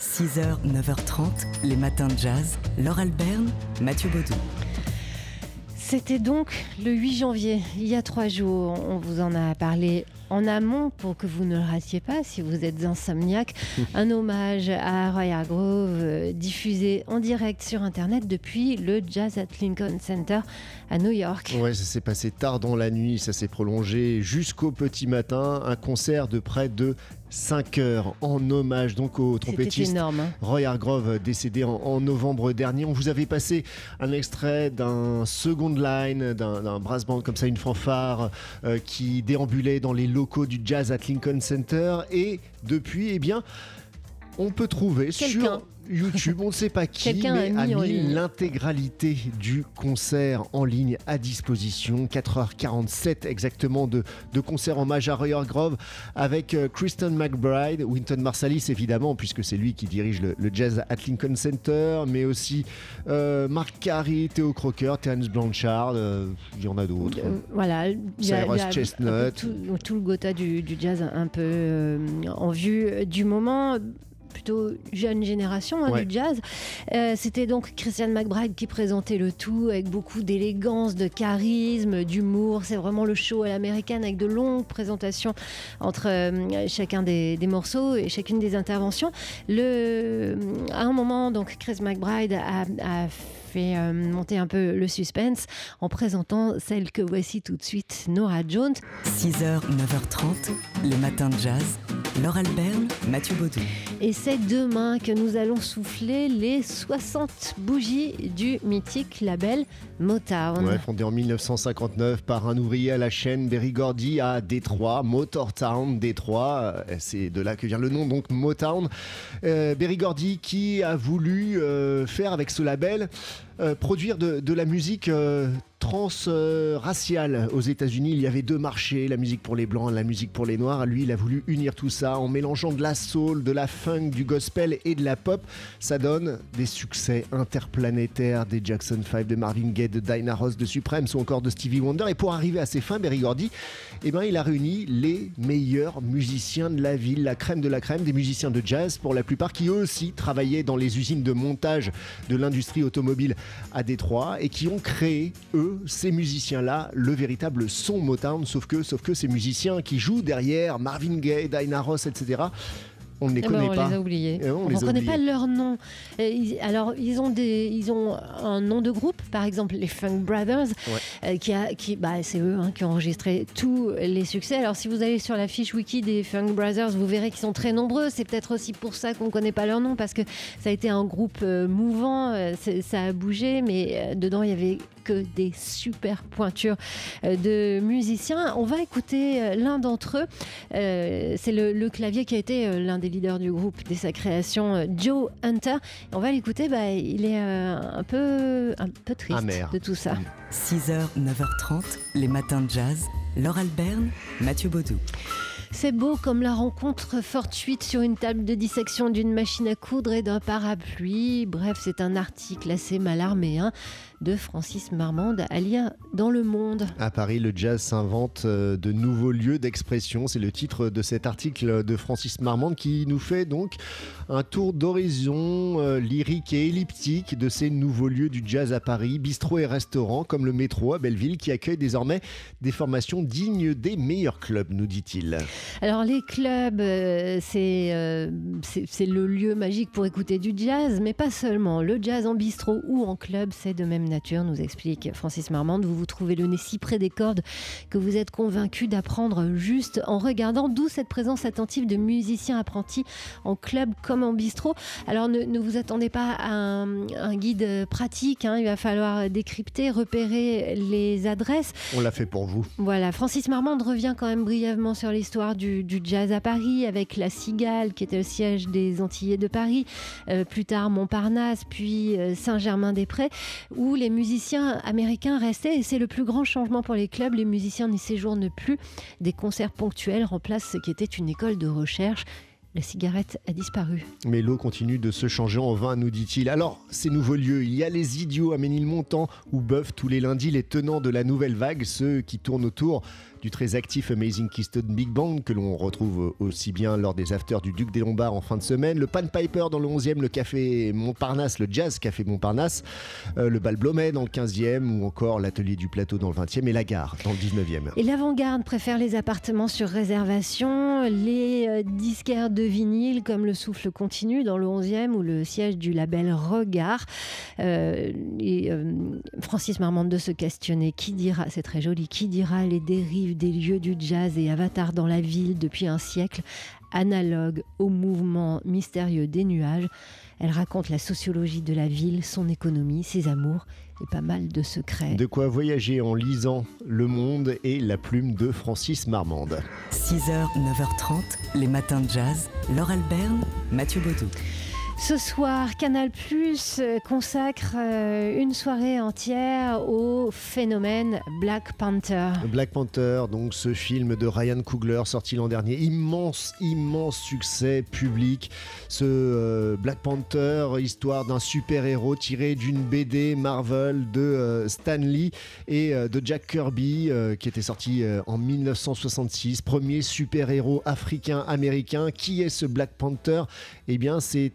6h, 9h30, les matins de jazz. Laure Alberne, Mathieu Baudou. C'était donc le 8 janvier, il y a trois jours. On vous en a parlé en amont pour que vous ne le ratiez pas si vous êtes insomniaque. Un hommage à Roy Hargrove euh, diffusé en direct sur Internet depuis le Jazz at Lincoln Center à New York. Ouais, ça s'est passé tard dans la nuit, ça s'est prolongé jusqu'au petit matin. Un concert de près de 5 heures en hommage donc au trompettiste énorme, hein. Roy Hargrove décédé en, en novembre dernier. On vous avait passé un extrait d'un second line, d'un d'un brass band comme ça, une fanfare euh, qui déambulait dans les du jazz at Lincoln Center. Et depuis, eh bien, on peut trouver sur YouTube, on ne sait pas qui, a mais mis a mis l'intégralité du concert en ligne à disposition. 4h47 exactement de, de concert en hommage à Roy Hargrove avec euh, Kristen McBride, Winton Marsalis évidemment, puisque c'est lui qui dirige le, le jazz at Lincoln Center, mais aussi euh, Mark Carey, Theo Crocker, Terence Blanchard, euh, il y en a d'autres. Euh, voilà, Cyrus Chestnut. tout, tout le Gotha du, du jazz un peu euh, en vue du moment. Plutôt jeune génération hein, Ouais. du jazz. Euh, C'était donc Christian McBride qui présentait le tout avec beaucoup d'élégance, de charisme, d'humour. C'est vraiment le show à l'américaine avec de longues présentations entre euh, chacun des, des morceaux et chacune des interventions. Le, à un moment, donc Chris McBride a, a fait euh, monter un peu le suspense en présentant celle que voici tout de suite, Nora Jones. 6h, 9h30, les matins de jazz. Laure Alberne, Mathieu Baudou. Et c'est demain que nous allons souffler les 60 bougies du mythique label Motown. Fondé en 1959 par un ouvrier à la chaîne Berry Gordy à Détroit, Motortown Détroit. Euh, C'est de là que vient le nom, donc Motown. Euh, Berry Gordy qui a voulu euh, faire avec ce label euh, produire de, la musique transraciale. Aux États-Unis, il y avait deux marchés, la musique pour les blancs, la musique pour les noirs. Lui, il a voulu unir tout ça en mélangeant de la soul, de la funk, du gospel et de la pop. Ça donne des succès interplanétaires des Jackson 5, de Marvin Gaye, de Dinah Ross, de Supreme ou encore de Stevie Wonder. Et pour arriver à ses fins, Berry Gordy, eh ben, il a réuni les meilleurs musiciens de la ville, la crème de la crème, des musiciens de jazz pour la plupart, qui eux aussi travaillaient dans les usines de montage de l'industrie automobile à Détroit et qui ont créé, eux, ces musiciens-là, le véritable son Motown, sauf que, sauf que ces musiciens qui jouent derrière Marvin Gaye, Dinah Ross, etc., on ne les Eh ben, connaît on pas. les a oubliés. Ben, on on ne connaît pas leur nom. Euh, ils- alors, ils ont, des, ils ont un nom de groupe, par exemple les Funk Brothers, Ouais. euh, qui a, qui, bah, c'est eux hein, qui ont enregistré tous les succès. Alors, si vous allez sur la fiche wiki des Funk Brothers, vous verrez qu'ils sont très nombreux. C'est peut-être aussi pour ça qu'on ne connaît pas leur nom, parce que ça a été un groupe euh, mouvant, euh, ça a bougé, mais dedans, il y avait que des super pointures de musiciens. On va écouter l'un d'entre eux. C'est le, le clavier qui a été l'un des leaders du groupe dès sa création, euh, Joe Hunter. Et on va l'écouter, bah, il est euh, un, peu, un peu triste Amer. de tout ça. 6h, 9h30, les matins de jazz. Laure Alberne, Mathieu Baudou. C'est beau comme la rencontre fortuite sur une table de dissection d'une machine à coudre et d'un parapluie. Bref, c'est un article assez mal armé hein, de Francis Marmande à dans Le Monde. À Paris, le jazz s'invente euh, de nouveaux lieux d'expression. C'est le titre de cet article de Francis Marmande qui nous fait donc un tour d'horizon euh, lyrique et elliptique de ces nouveaux lieux du jazz à Paris, bistrots et restaurants comme le métro à Belleville qui accueille désormais des formations dignes des meilleurs clubs, nous dit-il. Alors les clubs, euh, c'est euh, c'est c'est le lieu magique pour écouter du jazz, mais pas seulement. Le jazz en bistrot ou en club, c'est de même nature, nous explique Francis Marmande. Vous vous trouvez le nez si près des cordes que vous êtes convaincu d'apprendre juste en regardant, d'où cette présence attentive de musiciens apprentis en club comme en bistrot. Alors ne, ne vous attendez pas à un, un guide pratique, hein, il va falloir décrypter, repérer les adresses. On l'a fait pour vous. Voilà, Francis Marmande revient quand même brièvement sur l'histoire du, jazz à Paris avec la Cigale qui était le siège des Antillais de Paris, euh, plus tard Montparnasse, puis euh, Saint-Germain-des-Prés, où les musiciens américains restaient et c'est le plus grand changement pour les clubs. Les musiciens n'y séjournent plus, des concerts ponctuels remplacent ce qui était une école de recherche. La cigarette a disparu. Mais l'eau continue de se changer en vin, nous dit-il. Alors, ces nouveaux lieux, il y a les idiots à Ménilmontant où bœuf tous les lundis les tenants de la nouvelle vague, ceux qui tournent autour du très actif Amazing Keystone Big Band que l'on retrouve aussi bien lors des afters du Duc des Lombards en fin de semaine, le Pan Piper dans le 11e, le Café Montparnasse, le Jazz Café Montparnasse, euh, le Bal Blomet dans le 15e ou encore l'Atelier du Plateau dans le 20e et la Gare dans le 19e. Et l'avant-garde préfère les appartements sur réservation, les euh, disquaires de vinyle comme le Souffle Continu dans le 11e ou le siège du label Regard. Euh, et, Francis Marmande de se questionner qui dira, c'est très joli, qui dira les dérives des lieux du jazz et Avatar dans la ville depuis un siècle, analogue au mouvement mystérieux des nuages. Elle raconte la sociologie de la ville, son économie, ses amours et pas mal de secrets. De quoi voyager en lisant Le Monde et la plume de Francis Marmande. 6h, 9h30, les matins de jazz. Laure Alberne, Mathieu Baudou. Ce soir, Canal Plus euh, consacre euh, une soirée entière au phénomène Black Panther. Black Panther, donc ce film de Ryan Coogler sorti l'an dernier, immense, immense succès public. Ce euh, Black Panther, histoire d'un super-héros tiré d'une BD Marvel de Stan Lee et de Jack Kirby, qui était sorti en 1966, premier super-héros africain-américain. Qui est ce Black Panther? Eh bien, c'est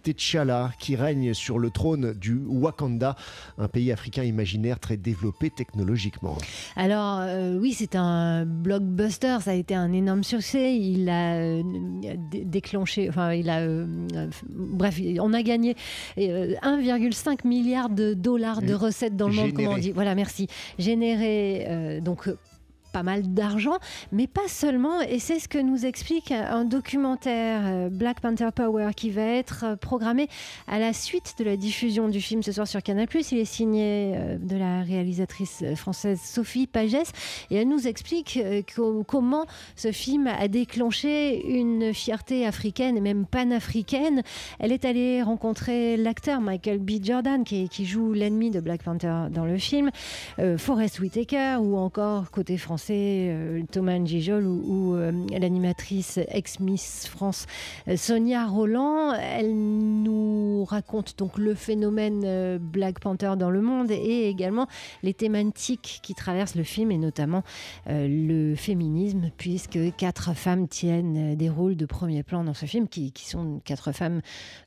qui règne sur le trône du Wakanda, un pays africain imaginaire très développé technologiquement. Alors euh, oui, c'est un blockbuster, ça a été un énorme succès. Il a euh, déclenché, enfin il a, euh, bref, on a gagné 1,5 milliard de dollars de recettes dans le monde, comme on dit. Voilà, merci. Généré donc pas mal d'argent, mais pas seulement. Et c'est ce que nous explique un documentaire euh, Black Panther Power qui va être euh, programmé à la suite de la diffusion du film ce soir sur Canal+. Il est signé euh, de la réalisatrice française Sophie Pagès et elle nous explique comment ce film a déclenché une fierté africaine et même panafricaine. Elle est allée rencontrer l'acteur Michael B. Jordan qui, qui joue l'ennemi de Black Panther dans le film, Forrest Whitaker ou encore côté français euh, Thomas Ngijol ou, euh, l'animatrice ex-Miss France euh, Sonia Roland. Elle nous raconte donc le phénomène Black Panther dans le monde et également les thématiques qui traversent le film et notamment le féminisme puisque quatre femmes tiennent des rôles de premier plan dans ce film qui, sont quatre femmes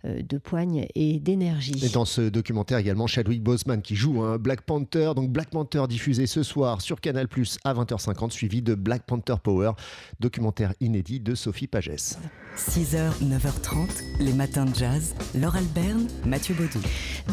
de poigne et d'énergie. Et dans ce documentaire également Chadwick Boseman qui joue un Black Panther. Donc Black Panther diffusé ce soir sur Canal Plus à 20h suivi de Black Panther Power, documentaire inédit de Sophie Pagès. 6h, 9h30, les matins de jazz. Laure Alberne, Mathieu Baudou.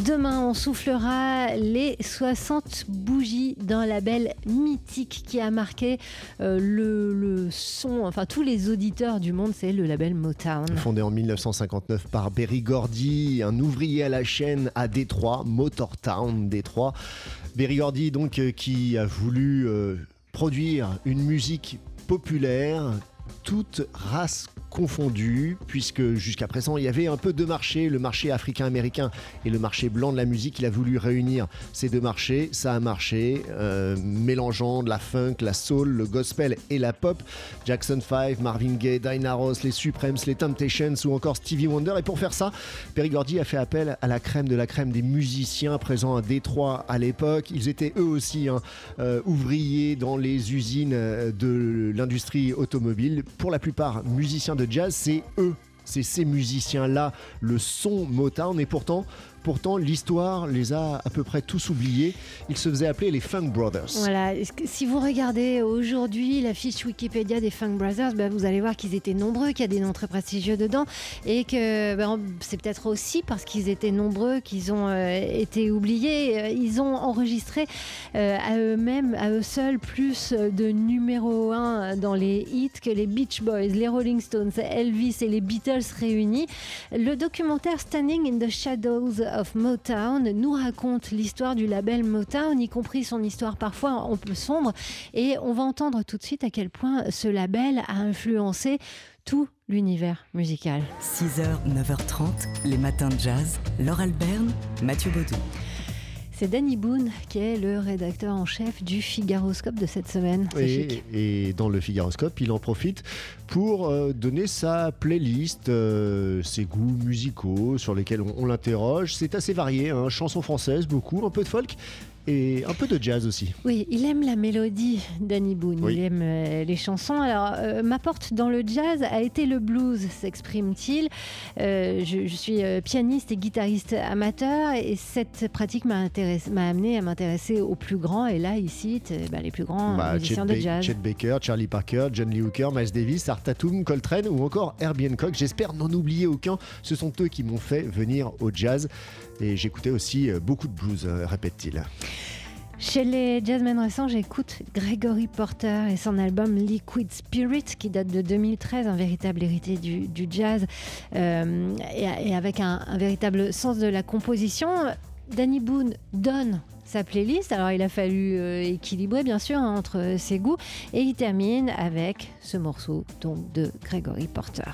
Demain, on soufflera les 60 bougies d'un label mythique qui a marqué euh, le, son, enfin tous les auditeurs du monde, c'est le label Motown. Fondé en 1959 par Berry Gordy, un ouvrier à la chaîne à Détroit, Motortown Détroit. Berry Gordy, donc, euh, qui a voulu euh, produire une musique populaire, toute race confondus, puisque jusqu'à présent il y avait un peu deux marchés, le marché africain-américain et le marché blanc de la musique. Il a voulu réunir ces deux marchés, ça a marché, euh, mélangeant de la funk, la soul, le gospel et la pop. Jackson 5, Marvin Gaye, Dinah Ross, les Supremes, les Temptations ou encore Stevie Wonder. Et pour faire ça, Perry Gordy a fait appel à la crème de la crème des musiciens présents à Détroit à l'époque. Ils étaient eux aussi hein, euh, ouvriers dans les usines euh, de l'industrie automobile. Pour la plupart, musiciens de jazz, c'est eux c'est ces musiciens-là, le son Motown, et pourtant, pourtant l'histoire les a à peu près tous oubliés. Ils se faisaient appeler les Funk Brothers. Voilà, si vous regardez aujourd'hui la fiche Wikipédia des Funk Brothers, ben, vous allez voir qu'ils étaient nombreux, qu'il y a des noms très prestigieux dedans, et que ben, c'est peut-être aussi parce qu'ils étaient nombreux qu'ils ont euh, été oubliés. Euh, ils ont enregistré euh, à eux-mêmes, à eux seuls, plus de numéro 1 dans les hits que les Beach Boys, les Rolling Stones, Elvis et les Beatles réunis. Le documentaire Standing in the Shadows of Motown nous raconte l'histoire du label Motown, y compris son histoire parfois un peu sombre. Et on va entendre tout de suite à quel point ce label a influencé tout l'univers musical. 6h, 9h30, les matins de jazz. Laure Alberne, Mathieu Baudou. C'est Danny Boone qui est le rédacteur en chef du Figaroscope de cette semaine. Et, dans le Figaroscope, il en profite pour euh, donner sa playlist, euh, ses goûts musicaux sur lesquels on, l'interroge. C'est assez varié, hein. chansons françaises, beaucoup, un peu de folk et un peu de jazz aussi. Oui, il aime la mélodie, Danny Boone. Oui. Il aime euh, les chansons. Alors, euh, ma porte dans le jazz a été le blues, s'exprime-t-il. Euh, je, je suis pianiste et guitariste amateur et cette pratique m'a amené à m'intéresser aux plus grands. Et là, il cite bah, les plus grands Bah, musiciens Chet, de jazz. Chet Baker, Charlie Parker, John Lee Hooker, Miles Davis, Art Tatum, Coltrane ou encore Herbie Hancock. J'espère n'en oublier aucun. Ce sont eux qui m'ont fait venir au jazz. Et j'écoutais aussi beaucoup de blues, répète-t-il. Chez les jazzmen récents, j'écoute Gregory Porter et son album Liquid Spirit qui date de 2013, un véritable héritier du, jazz euh, et, avec un, un véritable sens de la composition. Danny Boone donne sa playlist, alors il a fallu euh, équilibrer bien sûr hein, entre ses goûts et il termine avec ce morceau donc de Gregory Porter.